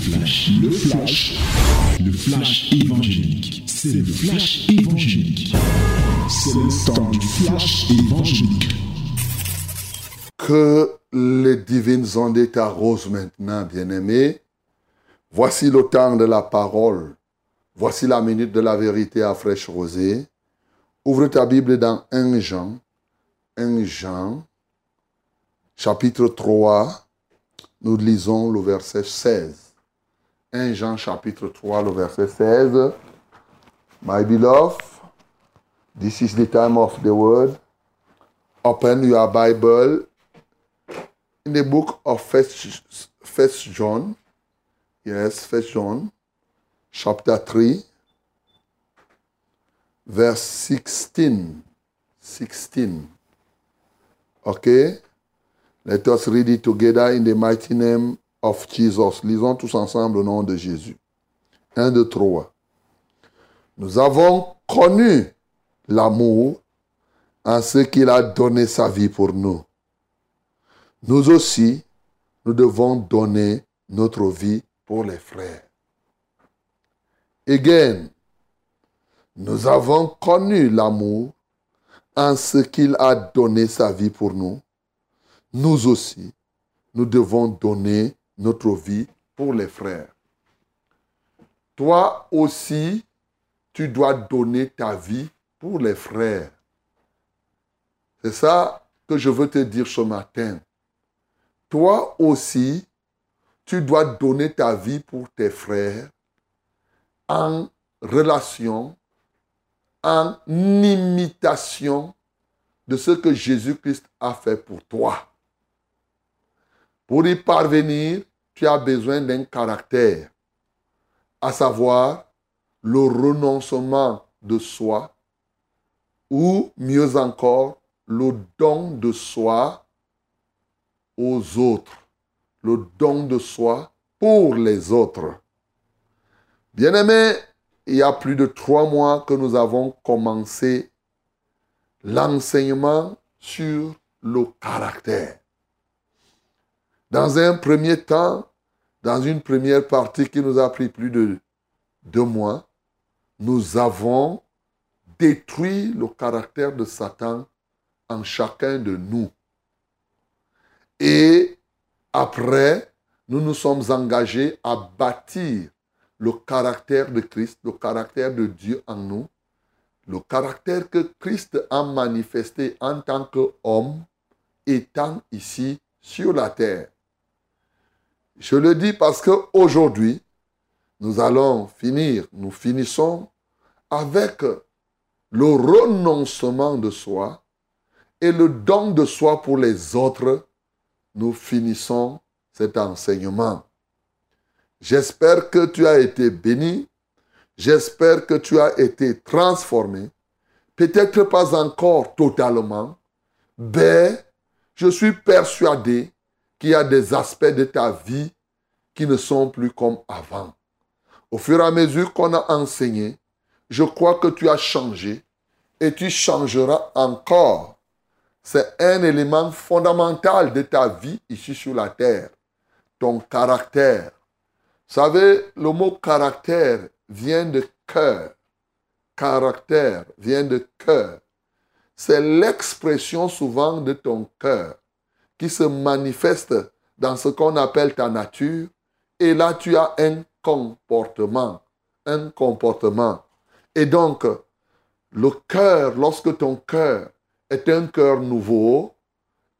flash, le flash, le flash évangélique. C'est le flash évangélique. C'est le temps du flash évangélique. Que les divines ondes t'arrosent maintenant, bien-aimé. Voici le temps de la parole. Voici la minute de la vérité à fraîche rosée. Ouvre ta Bible dans 1 Jean. 1 Jean, chapitre 3. Nous lisons le verset 16. 1 Jean chapitre 3, le verset 16. My beloved, this is the time of the word. Open your Bible in the book of First, First John. Yes, First John, chapter 3, verse 16. 16. Okay? Let us read it together in the mighty name of Jesus. Lisons tous ensemble au nom de Jésus. 1, 2, 3. Nous avons connu l'amour en ce qu'il a donné sa vie pour nous. Nous aussi, nous devons donner notre vie pour les frères. Again, nous avons connu l'amour en ce qu'il a donné sa vie pour nous. Nous aussi, nous devons donner notre vie pour les frères. Toi aussi, tu dois donner ta vie pour les frères. C'est ça que je veux te dire ce matin. Toi aussi, tu dois donner ta vie pour tes frères en relation, en imitation de ce que Jésus-Christ a fait pour toi. Pour y parvenir, tu besoin d'un caractère, à savoir le renoncement de soi, ou mieux encore, le don de soi aux autres, le don de soi pour les autres. Bien-aimés, il y a plus de trois mois que nous avons commencé l'enseignement sur le caractère. Dans un premier temps, dans une première partie qui nous a pris plus de deux mois, nous avons détruit le caractère de Satan en chacun de nous. Et après, nous nous sommes engagés à bâtir le caractère de Christ, le caractère de Dieu en nous, le caractère que Christ a manifesté en tant qu'homme étant ici sur la terre. Je le dis parce qu'aujourd'hui, nous allons finir, nous finissons avec le renoncement de soi et le don de soi pour les autres. Nous finissons cet enseignement. J'espère que tu as été béni. J'espère que tu as été transformé. Peut-être pas encore totalement. Mais je suis persuadé qu'il y a des aspects de ta vie qui ne sont plus comme avant. Au fur et à mesure qu'on a enseigné, je crois que tu as changé et tu changeras encore. C'est un élément fondamental de ta vie ici sur la terre, ton caractère. Vous savez, le mot caractère vient de cœur. Caractère vient de cœur. C'est l'expression souvent de ton cœur qui se manifeste dans ce qu'on appelle ta nature. Et là, tu as un comportement. Un comportement. Et donc, le cœur, lorsque ton cœur est un cœur nouveau,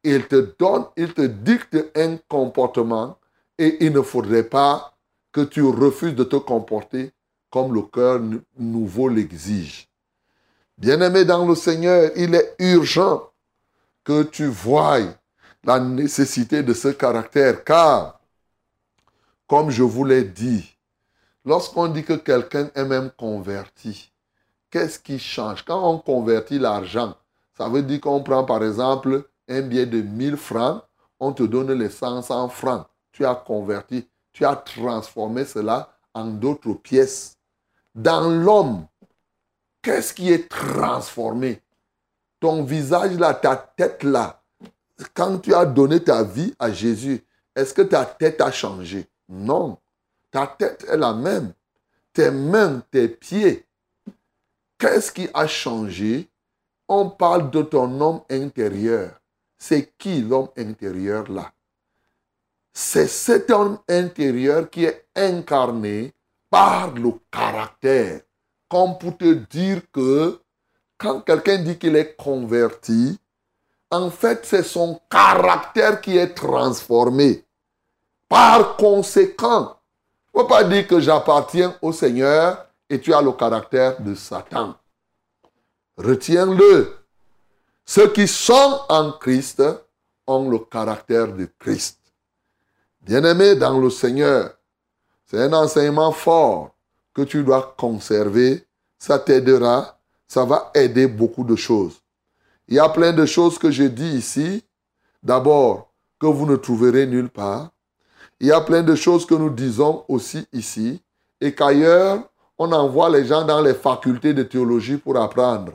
il te donne, il te dicte un comportement et il ne faudrait pas que tu refuses de te comporter comme le cœur nouveau l'exige. Bien-aimé dans le Seigneur, il est urgent que tu voies la nécessité de ce caractère, car, comme je vous l'ai dit, lorsqu'on dit que quelqu'un est même converti, qu'est-ce qui change? Quand on convertit l'argent, ça veut dire qu'on prend par exemple un billet de 1000 francs, on te donne les 500 francs. Tu as converti, tu as transformé cela en d'autres pièces. Dans l'homme, qu'est-ce qui est transformé? Ton visage là, ta tête là, quand tu as donné ta vie à Jésus, est-ce que ta tête a changé? Non. Ta tête est la même. Tes mains, tes pieds. Qu'est-ce qui a changé? On parle de ton homme intérieur. C'est qui l'homme intérieur là? C'est cet homme intérieur qui est incarné par le caractère. Comme pour te dire que quand quelqu'un dit qu'il est converti, en fait, c'est son caractère qui est transformé. Par conséquent, il ne faut pas dire que j'appartiens au Seigneur et tu as le caractère de Satan. Retiens-le. Ceux qui sont en Christ ont le caractère de Christ. Bien-aimé dans le Seigneur, c'est un enseignement fort que tu dois conserver. Ça t'aidera. Ça va aider beaucoup de choses. Il y a plein de choses que je dis ici. D'abord, que vous ne trouverez nulle part. Il y a plein de choses que nous disons aussi ici. Et qu'ailleurs, on envoie les gens dans les facultés de théologie pour apprendre.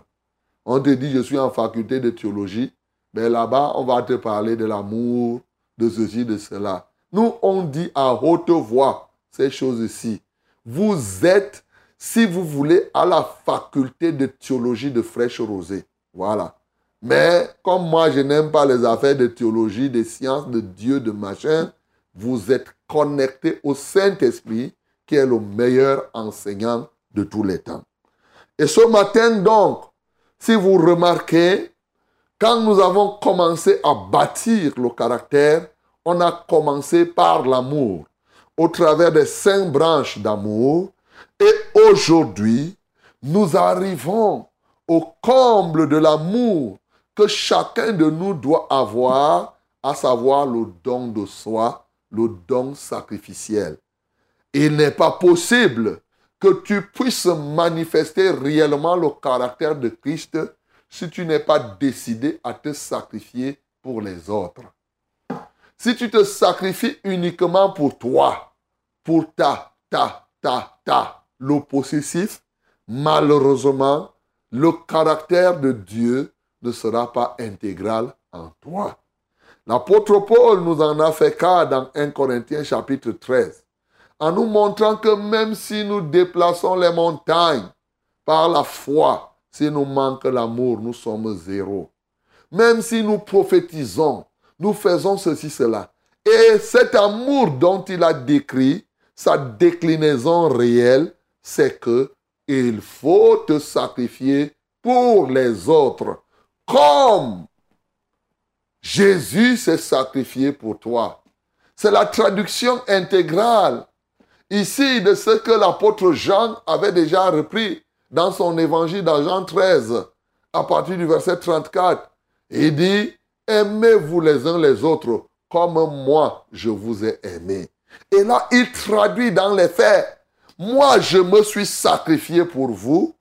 On te dit, je suis en faculté de théologie. Mais là-bas, on va te parler de l'amour, de ceci, de cela. Nous, on dit à haute voix ces choses-ci. Vous êtes, si vous voulez, à la faculté de théologie de Fraîche Rosée. Voilà. Mais comme moi, je n'aime pas les affaires de théologie, des sciences, de Dieu, de machin, vous êtes connecté au Saint-Esprit, qui est le meilleur enseignant de tous les temps. Et ce matin, donc, si vous remarquez, quand nous avons commencé à bâtir le caractère, on a commencé par l'amour, au travers des cinq branches d'amour. Et aujourd'hui, nous arrivons au comble de l'amour que chacun de nous doit avoir, à savoir le don de soi, le don sacrificiel. Il n'est pas possible que tu puisses manifester réellement le caractère de Christ si tu n'es pas décidé à te sacrifier pour les autres. Si tu te sacrifies uniquement pour toi, pour ta, ta, ta, ta, le possessif, malheureusement, le caractère de Dieu ne sera pas intégral en toi. L'apôtre Paul nous en a fait cas dans 1 Corinthiens chapitre 13, en nous montrant que même si nous déplaçons les montagnes par la foi, si nous manque l'amour, nous sommes zéro. Même si nous prophétisons, nous faisons ceci, cela. Et cet amour dont il a décrit, sa déclinaison réelle, c'est que il faut te sacrifier pour les autres comme Jésus s'est sacrifié pour toi. C'est la traduction intégrale ici de ce que l'apôtre Jean avait déjà repris dans son évangile dans Jean 13, à partir du verset 34. Il dit, aimez-vous les uns les autres comme moi je vous ai aimé. Et là, il traduit dans les faits, moi je me suis sacrifié pour vous,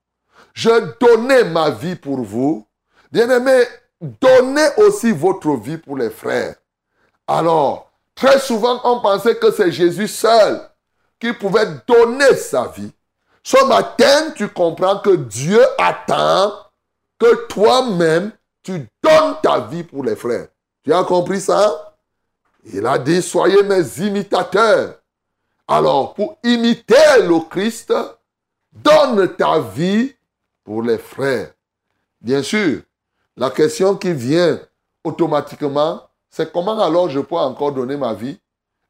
je donnais ma vie pour vous, Bien-aimés, donnez aussi votre vie pour les frères. Alors, très souvent, on pensait que c'est Jésus seul qui pouvait donner sa vie. Ce matin, tu comprends que Dieu attend que toi-même, tu donnes ta vie pour les frères. Tu as compris ça? Il a dit, soyez mes imitateurs. Alors, pour imiter le Christ, donne ta vie pour les frères. Bien sûr, la question qui vient automatiquement, c'est comment alors je peux encore donner ma vie?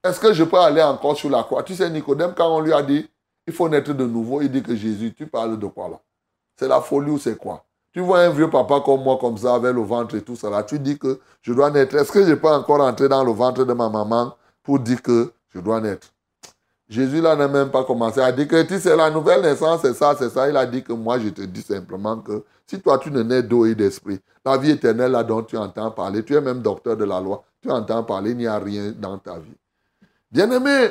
Est-ce que je peux aller encore sur la croix? Tu sais, Nicodème, quand on lui a dit, il faut naître de nouveau, il dit que Jésus, tu parles de quoi là? C'est la folie ou c'est quoi? Tu vois un vieux papa comme moi, comme ça, avec le ventre et tout ça là, tu dis que je dois naître. Est-ce que je peux encore entrer dans le ventre de ma maman pour dire que je dois naître? Jésus là n'a même pas commencé à que c'est la nouvelle naissance, c'est ça, c'est ça. Il a dit que moi, je te dis simplement que si toi, tu ne nais d'eau et d'esprit, la vie éternelle là dont tu entends parler, tu es même docteur de la loi, tu entends parler, il n'y a rien dans ta vie. Bien-aimé,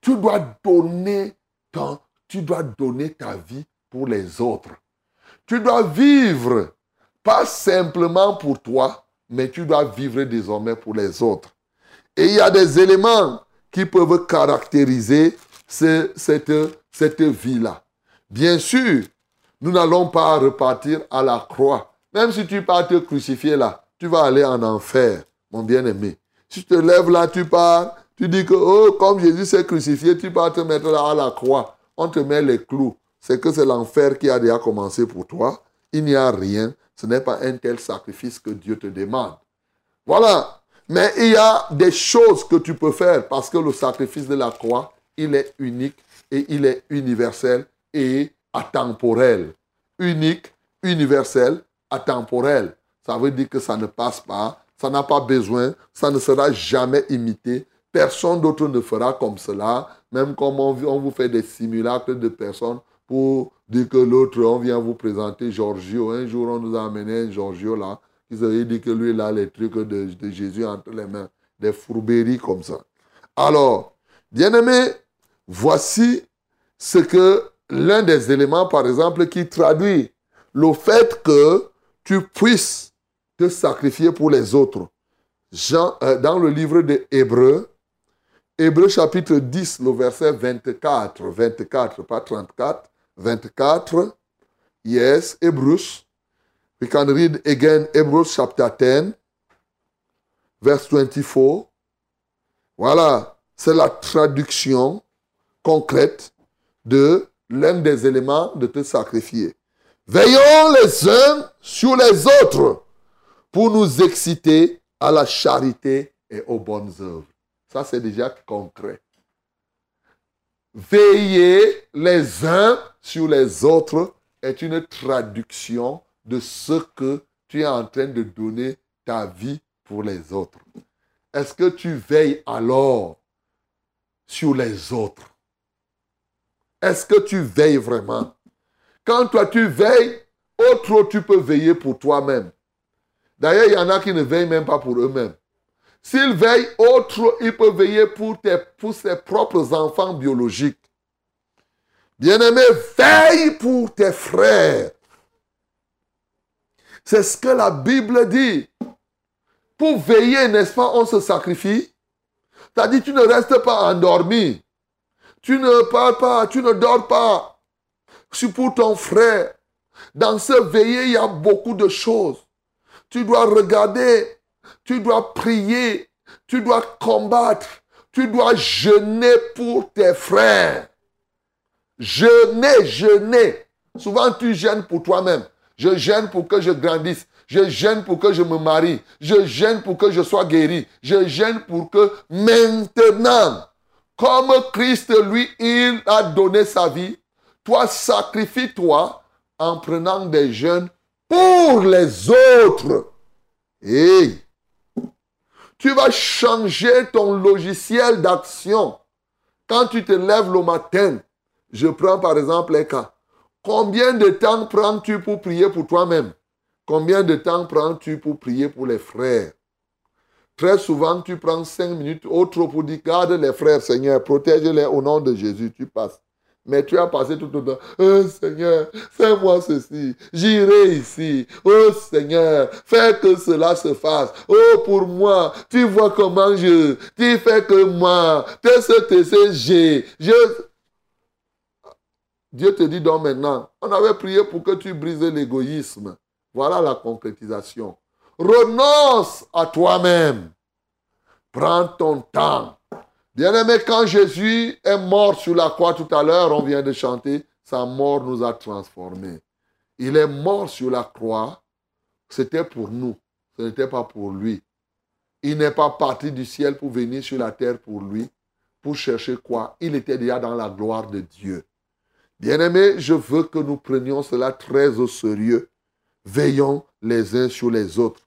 tu dois donner ton, tu dois donner ta vie pour les autres. Tu dois vivre, pas simplement pour toi, mais tu dois vivre désormais pour les autres. Et il y a des éléments qui peuvent caractériser cette, cette vie-là. Bien sûr, nous n'allons pas repartir à la croix. Même si tu pars te crucifier là, tu vas aller en enfer, mon bien-aimé. Si tu te lèves là, tu pars, Tu dis que, oh, comme Jésus s'est crucifié, tu vas te mettre là à la croix. On te met les clous. C'est que c'est l'enfer qui a déjà commencé pour toi. Il n'y a rien. Ce n'est pas un tel sacrifice que Dieu te demande. Voilà. Mais il y a des choses que tu peux faire parce que le sacrifice de la croix, il est unique et il est universel et atemporel. Unique, universel, atemporel. Ça veut dire que ça ne passe pas, ça n'a pas besoin, ça ne sera jamais imité. Personne d'autre ne fera comme cela, même comme on, vous fait des simulacres de personnes pour dire que l'autre, on vient vous présenter Giorgio. Un jour, on nous a amené un Giorgio là, qui s'est dit que lui, il a les trucs de, Jésus entre les mains, des fourberies comme ça. Alors, bien aimé, voici ce que l'un des éléments, par exemple, qui traduit le fait que tu puisses te sacrifier pour les autres. Jean, euh, dans le livre de Hébreux, Hébreux chapitre 10, le verset 24, 24, pas 34, 24. Yes, Hebrews. We can read again Hebrews chapter 10, verse 24. Voilà, c'est la traduction concrète de l'un des éléments de te sacrifier. Veillons les uns sur les autres pour nous exciter à la charité et aux bonnes œuvres. Ça, c'est déjà concret. Veiller les uns sur les autres est une traduction de ce que tu es en train de donner ta vie pour les autres. Est-ce que tu veilles alors sur les autres? Est-ce que tu veilles vraiment? Quand toi tu veilles, autre tu peux veiller pour toi-même. D'ailleurs, il y en a qui ne veillent même pas pour eux-mêmes. S'ils veillent, autre, ils peuvent veiller pour, tes, pour ses propres enfants biologiques. Bien-aimé, veille pour tes frères. C'est ce que la Bible dit. Pour veiller, n'est-ce pas, on se sacrifie. C'est-à-dire, tu ne restes pas endormi. Tu ne parles pas, tu ne dors pas. C'est pour ton frère. Dans ce veillée, il y a beaucoup de choses. Tu dois regarder, tu dois prier, tu dois combattre, tu dois jeûner pour tes frères. Jeûner, jeûner. Souvent, tu gênes pour toi-même. Je gêne pour que je grandisse. Je gêne pour que je me marie. Je gêne pour que je sois guéri. Je gêne pour que maintenant, comme Christ, lui, il a donné sa vie, toi, sacrifie-toi en prenant des jeunes pour les autres. Et tu vas changer ton logiciel d'action. Quand tu te lèves le matin, je prends par exemple les cas. Combien de temps prends-tu pour prier pour toi-même? Combien de temps prends-tu pour prier pour les frères? Très souvent, tu prends cinq minutes, autre pour dire, garde les frères, Seigneur, protège-les au nom de Jésus, tu passes. Mais tu as passé tout le temps, oh Seigneur, fais-moi ceci, j'irai ici. Oh Seigneur, fais que cela se fasse. Oh pour moi, tu vois comment je, tu fais que moi, tu ce que j'ai. Je... Dieu te dit donc maintenant, on avait prié pour que tu brises l'égoïsme. Voilà la concrétisation. Renonce à toi-même. Prends ton temps. Bien-aimé, quand Jésus est mort sur la croix tout à l'heure, on vient de chanter, sa mort nous a transformés. Il est mort sur la croix, c'était pour nous, ce n'était pas pour lui. Il n'est pas parti du ciel pour venir sur la terre pour lui, pour chercher quoi? Il était déjà dans la gloire de Dieu. Bien-aimé, je veux que nous prenions cela très au sérieux. Veillons les uns sur les autres.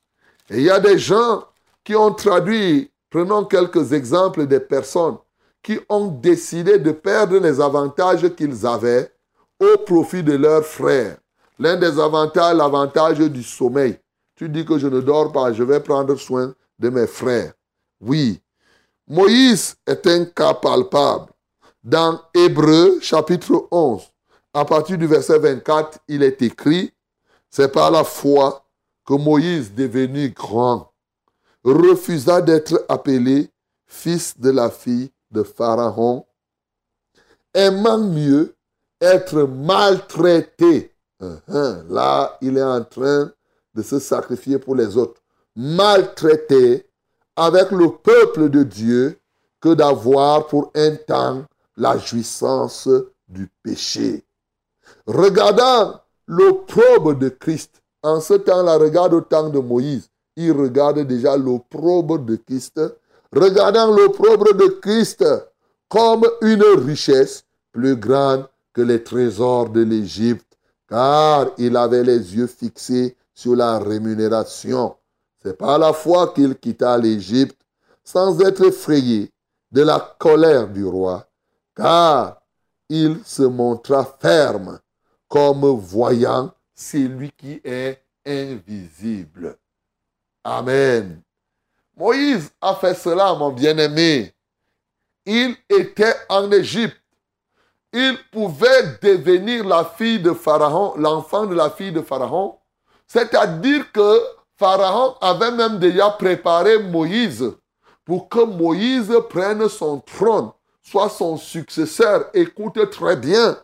Et il y a des gens qui ont traduit, prenons quelques exemples des personnes qui ont décidé de perdre les avantages qu'ils avaient au profit de leurs frères. L'un des avantages, l'avantage du sommeil. Tu dis que je ne dors pas, je vais prendre soin de mes frères. Oui. Moïse est un cas palpable. Dans Hébreu chapitre 11, à partir du verset 24, il est écrit, c'est par la foi que Moïse, devenu grand, refusa d'être appelé fils de la fille de Pharaon, aimant mieux être maltraité. Uh-huh. Là, il est en train de se sacrifier pour les autres. Maltraité avec le peuple de Dieu que d'avoir pour un temps la jouissance du péché. Regardant l'opprobre de Christ, en ce temps-là, regarde au temps de Moïse, il regarde déjà l'opprobre de Christ, regardant l'opprobre de Christ comme une richesse plus grande que les trésors de l'Égypte, car il avait les yeux fixés sur la rémunération. C'est par la foi qu'il quitta l'Égypte sans être effrayé de la colère du roi, car il se montra ferme comme voyant celui qui est invisible. Amen. Moïse a fait cela, mon bien-aimé. Il était en Égypte. Il pouvait devenir la fille de Pharaon, l'enfant de la fille de Pharaon. C'est-à-dire que Pharaon avait même déjà préparé Moïse pour que Moïse prenne son trône, soit son successeur. Écoute très bien.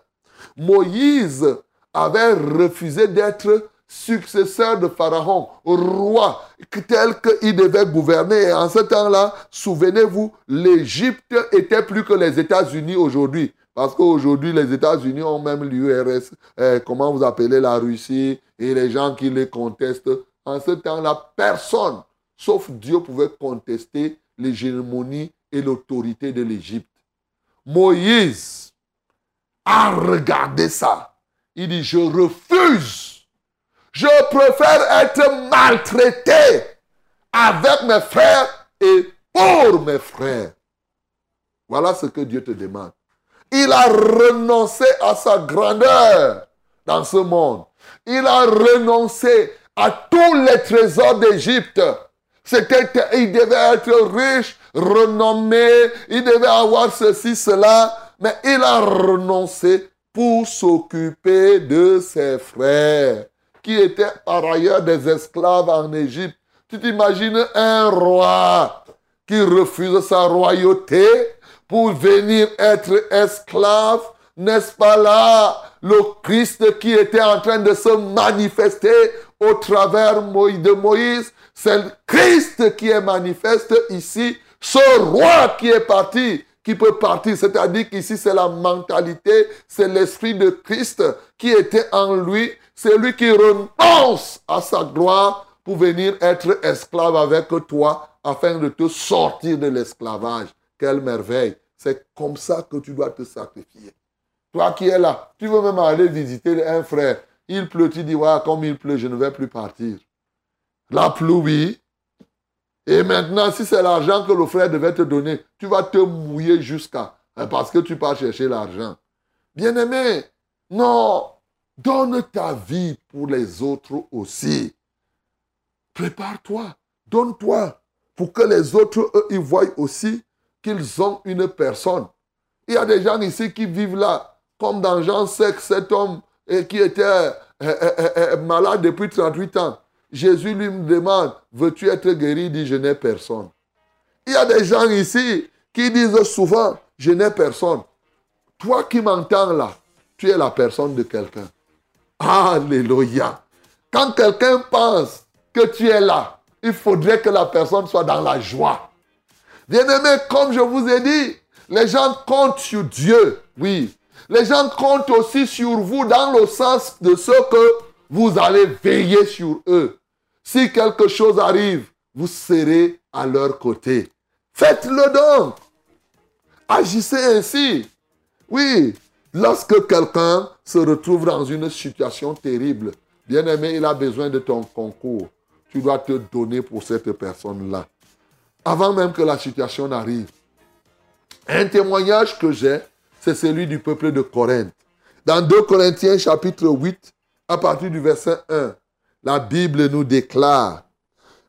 Moïse avait refusé d'être successeur de Pharaon, roi, tel qu'il devait gouverner. Et en ce temps-là, souvenez-vous, l'Égypte était plus que les États-Unis aujourd'hui. Parce qu'aujourd'hui, les États-Unis ont même l'URSS, eh, comment vous appelez la Russie, et les gens qui les contestent. En ce temps-là, personne, sauf Dieu, pouvait contester l'hégémonie et l'autorité de l'Égypte. Moïse a regardé ça. Il dit, je refuse. Je préfère être maltraité avec mes frères et pour mes frères. Voilà ce que Dieu te demande. Il a renoncé à sa grandeur dans ce monde. Il a renoncé à tous les trésors d'Égypte. C'était, il devait être riche, renommé, il devait avoir ceci, cela, mais il a renoncé pour s'occuper de ses frères, qui étaient par ailleurs des esclaves en Égypte. Tu t'imagines un roi qui refuse sa royauté pour venir être esclave, n'est-ce pas là? Le Christ qui était en train de se manifester au travers de Moïse, c'est le Christ qui est manifeste ici, ce roi qui est parti, qui peut partir, c'est-à-dire qu'ici c'est la mentalité, c'est l'esprit de Christ qui était en lui, c'est lui qui renonce à sa gloire pour venir être esclave avec toi afin de te sortir de l'esclavage. Quelle merveille. C'est comme ça que tu dois te sacrifier. Toi qui es là, tu veux même aller visiter un frère. Il pleut, tu dis, comme il pleut, je ne vais plus partir. La pluie. Et maintenant, si c'est l'argent que le frère devait te donner, tu vas te mouiller jusqu'à. Hein, parce que tu pars chercher l'argent. Bien-aimé, non. Donne ta vie pour les autres aussi. Prépare-toi. Donne-toi. Pour que les autres, eux, ils voient aussi qu'ils ont une personne. Il y a des gens ici qui vivent là, comme dans Jean 5, cet homme qui était euh, euh, euh, malade depuis 38 ans. Jésus lui demande, veux-tu être guéri? Il dit, je n'ai personne. Il y a des gens ici qui disent souvent, je n'ai personne. Toi qui m'entends là, tu es la personne de quelqu'un. Alléluia. Quand quelqu'un pense que tu es là, il faudrait que la personne soit dans la joie. Bien-aimé, comme je vous ai dit, les gens comptent sur Dieu, oui. Les gens comptent aussi sur vous dans le sens de ce que vous allez veiller sur eux. Si quelque chose arrive, vous serez à leur côté. Faites-le donc. Agissez ainsi. Oui, lorsque quelqu'un se retrouve dans une situation terrible, bien aimé, il a besoin de ton concours. Tu dois te donner pour cette personne-là. Avant même que la situation n'arrive. Un témoignage que j'ai, c'est celui du peuple de Corinthe. Dans 2 Corinthiens chapitre 8, à partir du verset 1, la Bible nous déclare,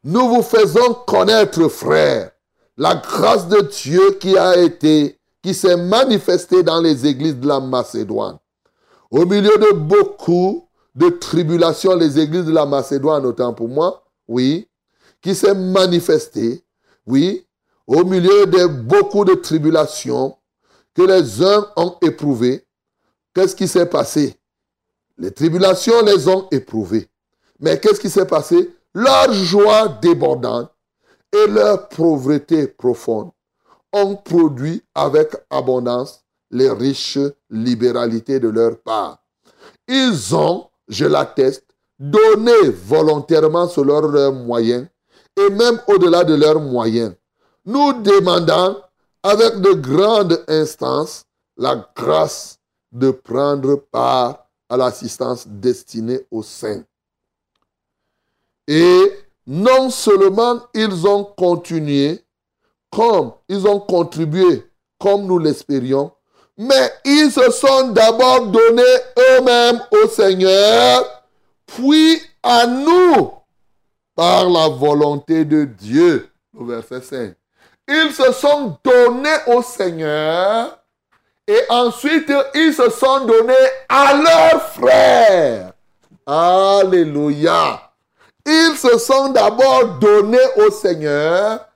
nous vous faisons connaître, frères, la grâce de Dieu qui a été, qui s'est manifestée dans les églises de la Macédoine. Au milieu de beaucoup de tribulations, les églises de la Macédoine, autant pour moi, oui, qui s'est manifestée, oui, au milieu de beaucoup de tribulations que les uns ont éprouvées, qu'est-ce qui s'est passé? Les tribulations les ont éprouvées. Mais qu'est-ce qui s'est passé? Leur joie débordante et leur pauvreté profonde ont produit avec abondance les riches libéralités de leur part. Ils ont, je l'atteste, donné volontairement selon leurs moyens et même au-delà de leurs moyens, nous demandant avec de grandes instances la grâce de prendre part à l'assistance destinée aux saints. Et non seulement ils ont continué, comme ils ont contribué, comme nous l'espérions, mais ils se sont d'abord donnés eux-mêmes au Seigneur, puis à nous, par la volonté de Dieu. Au verset 5. Ils se sont donnés au Seigneur et ensuite ils se sont donnés à leurs frères. Alléluia. Ils se sont d'abord donnés au Seigneur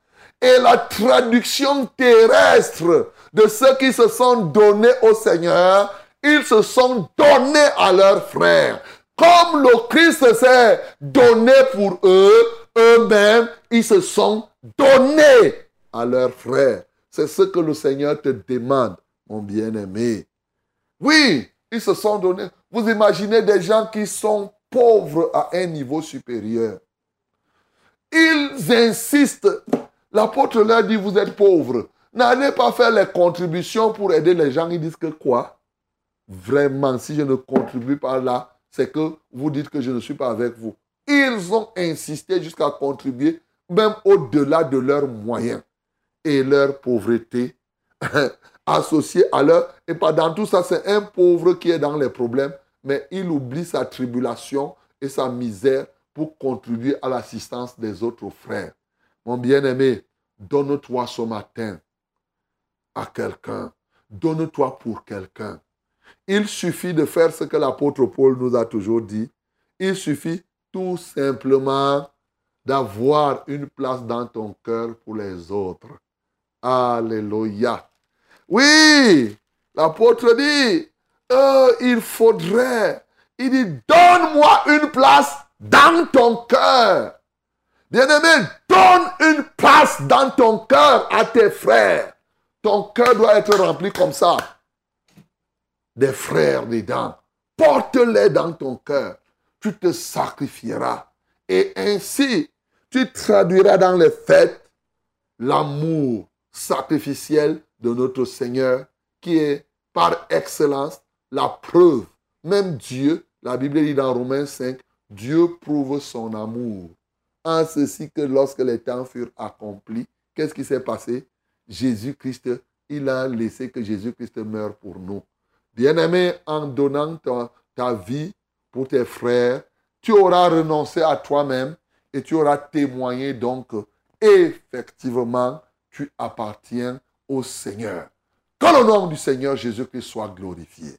et la traduction terrestre de ceux qui se sont donnés au Seigneur, ils se sont donnés à leurs frères. Comme le Christ s'est donné pour eux, eux-mêmes, ils se sont donnés à leurs frères. C'est ce que le Seigneur te demande, mon bien-aimé. Oui, ils se sont donnés. Vous imaginez des gens qui sont pauvres à un niveau supérieur. Ils insistent. L'apôtre leur dit, vous êtes pauvres. N'allez pas faire les contributions pour aider les gens. Ils disent que quoi? Vraiment, si je ne contribue pas là, c'est que vous dites que je ne suis pas avec vous. Ils ont insisté jusqu'à contribuer même au-delà de leurs moyens et leur pauvreté associée à leur... Et pas dans tout ça, c'est un pauvre qui est dans les problèmes, mais il oublie sa tribulation et sa misère pour contribuer à l'assistance des autres frères. Mon bien-aimé, donne-toi ce matin à quelqu'un. Donne-toi pour quelqu'un. Il suffit de faire ce que l'apôtre Paul nous a toujours dit. Il suffit tout simplement d'avoir une place dans ton cœur pour les autres. Alléluia. Oui, l'apôtre dit, euh, il faudrait, il dit, donne-moi une place dans ton cœur. Bien-aimé, donne une place dans ton cœur à tes frères. Ton cœur doit être rempli comme ça. Des frères dedans. Porte-les dans ton cœur. Tu te sacrifieras. Et ainsi, tu traduiras dans les fêtes l'amour sacrificiel de notre Seigneur qui est par excellence la preuve. Même Dieu, la Bible dit dans Romains 5, Dieu prouve son amour. En ceci que lorsque les temps furent accomplis, qu'est-ce qui s'est passé? Jésus-Christ, il a laissé que Jésus-Christ meure pour nous. Bien-aimé, en donnant ta, vie pour tes frères, tu auras renoncé à toi-même et tu auras témoigné donc effectivement, tu appartiens au Seigneur. Que le nom du Seigneur Jésus-Christ soit glorifié.